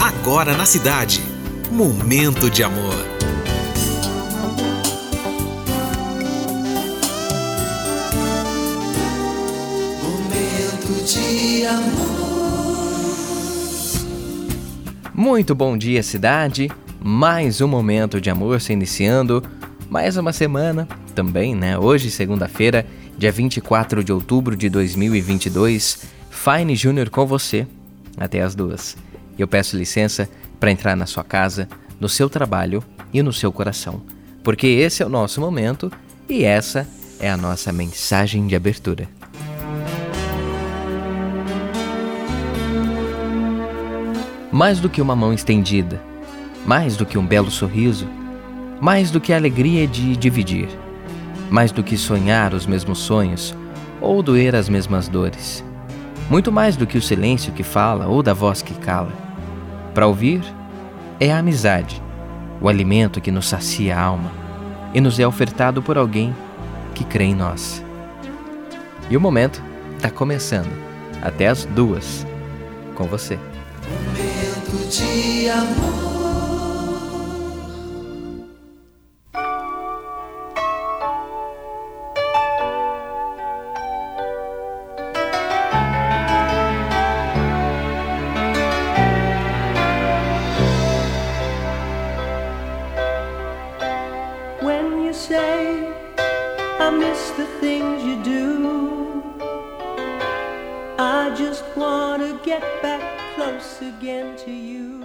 Agora na cidade. Momento de amor. Momento de amor. Muito bom dia, cidade. Mais um momento de amor se iniciando. Mais uma semana também, né? Hoje, segunda-feira, dia 24 de outubro de 2022. Fine Júnior com você até as duas. Eu peço licença para entrar na sua casa, no seu trabalho e no seu coração, porque esse é o nosso momento e essa é a nossa mensagem de abertura. Mais do que uma mão estendida, mais do que um belo sorriso, mais do que a alegria de dividir, mais do que sonhar os mesmos sonhos ou doer as mesmas dores, muito mais do que o silêncio que fala ou da voz que cala. Para ouvir, é a amizade, o alimento que nos sacia a alma e nos é ofertado por alguém que crê em nós. E o momento está começando, até as duas, com você. Momento de amor. Say I miss the things you do. I just want to get back close again to you.